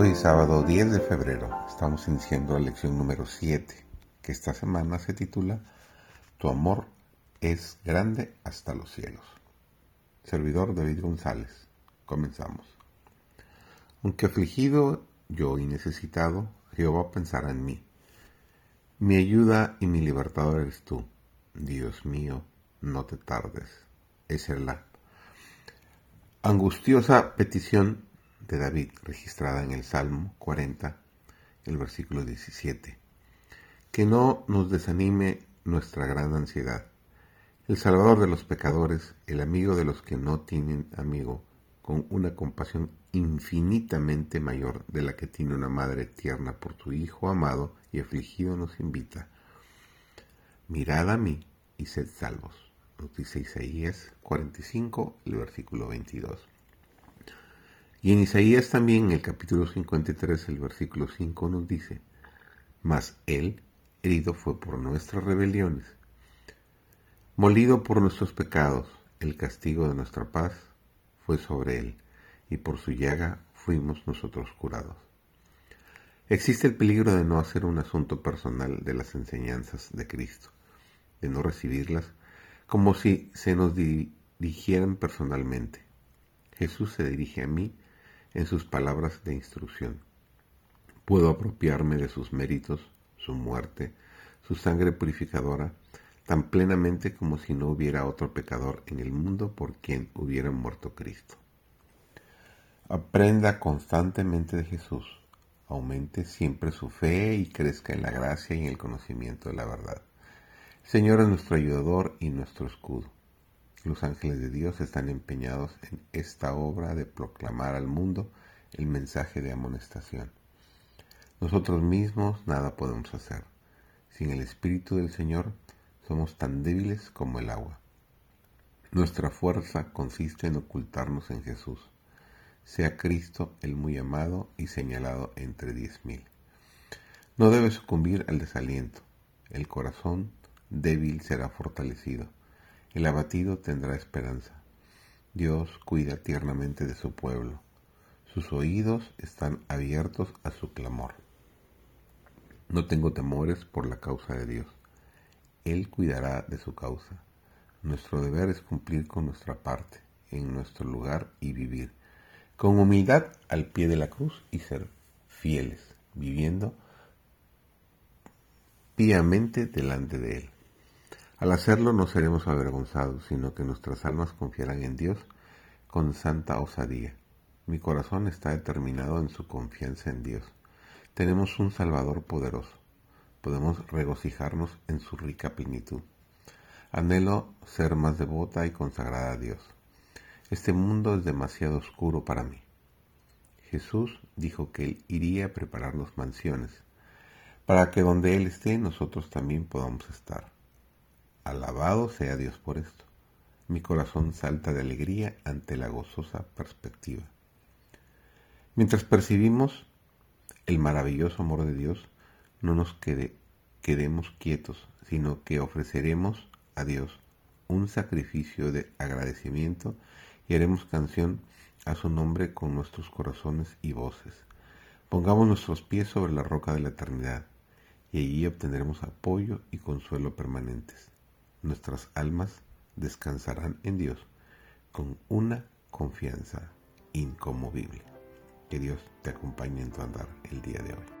Hoy sábado 10 de febrero. Estamos iniciando la lección número 7, que esta semana se titula Tu amor es grande hasta los cielos. Servidor David González. Comenzamos. Aunque afligido yo y necesitado, Jehová pensará en mí. Mi ayuda y mi libertador eres tú. Dios mío, no te tardes. Es la angustiosa petición de David, registrada en el Salmo 40, el versículo 17. Que no nos desanime nuestra gran ansiedad. El Salvador de los pecadores, el amigo de los que no tienen amigo, con una compasión infinitamente mayor de la que tiene una madre tierna por su hijo amado y afligido, nos invita. Mirad a mí y sed salvos. Nos dice Isaías 45, el versículo 22. Y en Isaías también, en el capítulo 53, el versículo 5 nos dice, Mas Él herido fue por nuestras rebeliones, molido por nuestros pecados, el castigo de nuestra paz fue sobre Él, y por su llaga fuimos nosotros curados. Existe el peligro de no hacer un asunto personal de las enseñanzas de Cristo, de no recibirlas como si se nos dirigieran personalmente. Jesús se dirige a mí en sus palabras de instrucción. Puedo apropiarme de sus méritos, su muerte, su sangre purificadora, tan plenamente como si no hubiera otro pecador en el mundo por quien hubiera muerto Cristo. Aprenda constantemente de Jesús, aumente siempre su fe y crezca en la gracia y en el conocimiento de la verdad. Señor es nuestro ayudador y nuestro escudo. Los ángeles de Dios están empeñados en esta obra de proclamar al mundo el mensaje de amonestación. Nosotros mismos nada podemos hacer. Sin el Espíritu del Señor somos tan débiles como el agua. Nuestra fuerza consiste en ocultarnos en Jesús. Sea Cristo el muy amado y señalado entre diez mil. No debe sucumbir al desaliento. El corazón débil será fortalecido el abatido tendrá esperanza. Dios cuida tiernamente de su pueblo. Sus oídos están abiertos a su clamor. No tengo temores por la causa de Dios. Él cuidará de su causa. Nuestro deber es cumplir con nuestra parte, en nuestro lugar y vivir, con humildad al pie de la cruz y ser fieles, viviendo piamente delante de Él. Al hacerlo no seremos avergonzados, sino que nuestras almas confiarán en Dios con santa osadía. Mi corazón está determinado en su confianza en Dios. Tenemos un Salvador poderoso. Podemos regocijarnos en su rica plenitud. Anhelo ser más devota y consagrada a Dios. Este mundo es demasiado oscuro para mí. Jesús dijo que Él iría a prepararnos mansiones, para que donde Él esté nosotros también podamos estar. Alabado sea Dios por esto. Mi corazón salta de alegría ante la gozosa perspectiva. Mientras percibimos el maravilloso amor de Dios, no nos quedemos quietos, sino que ofreceremos a Dios un sacrificio de agradecimiento y haremos canción a su nombre con nuestros corazones y voces. Pongamos nuestros pies sobre la roca de la eternidad y allí obtendremos apoyo y consuelo permanentes nuestras almas descansarán en Dios con una confianza inconmovible. Que Dios te acompañe en tu andar el día de hoy.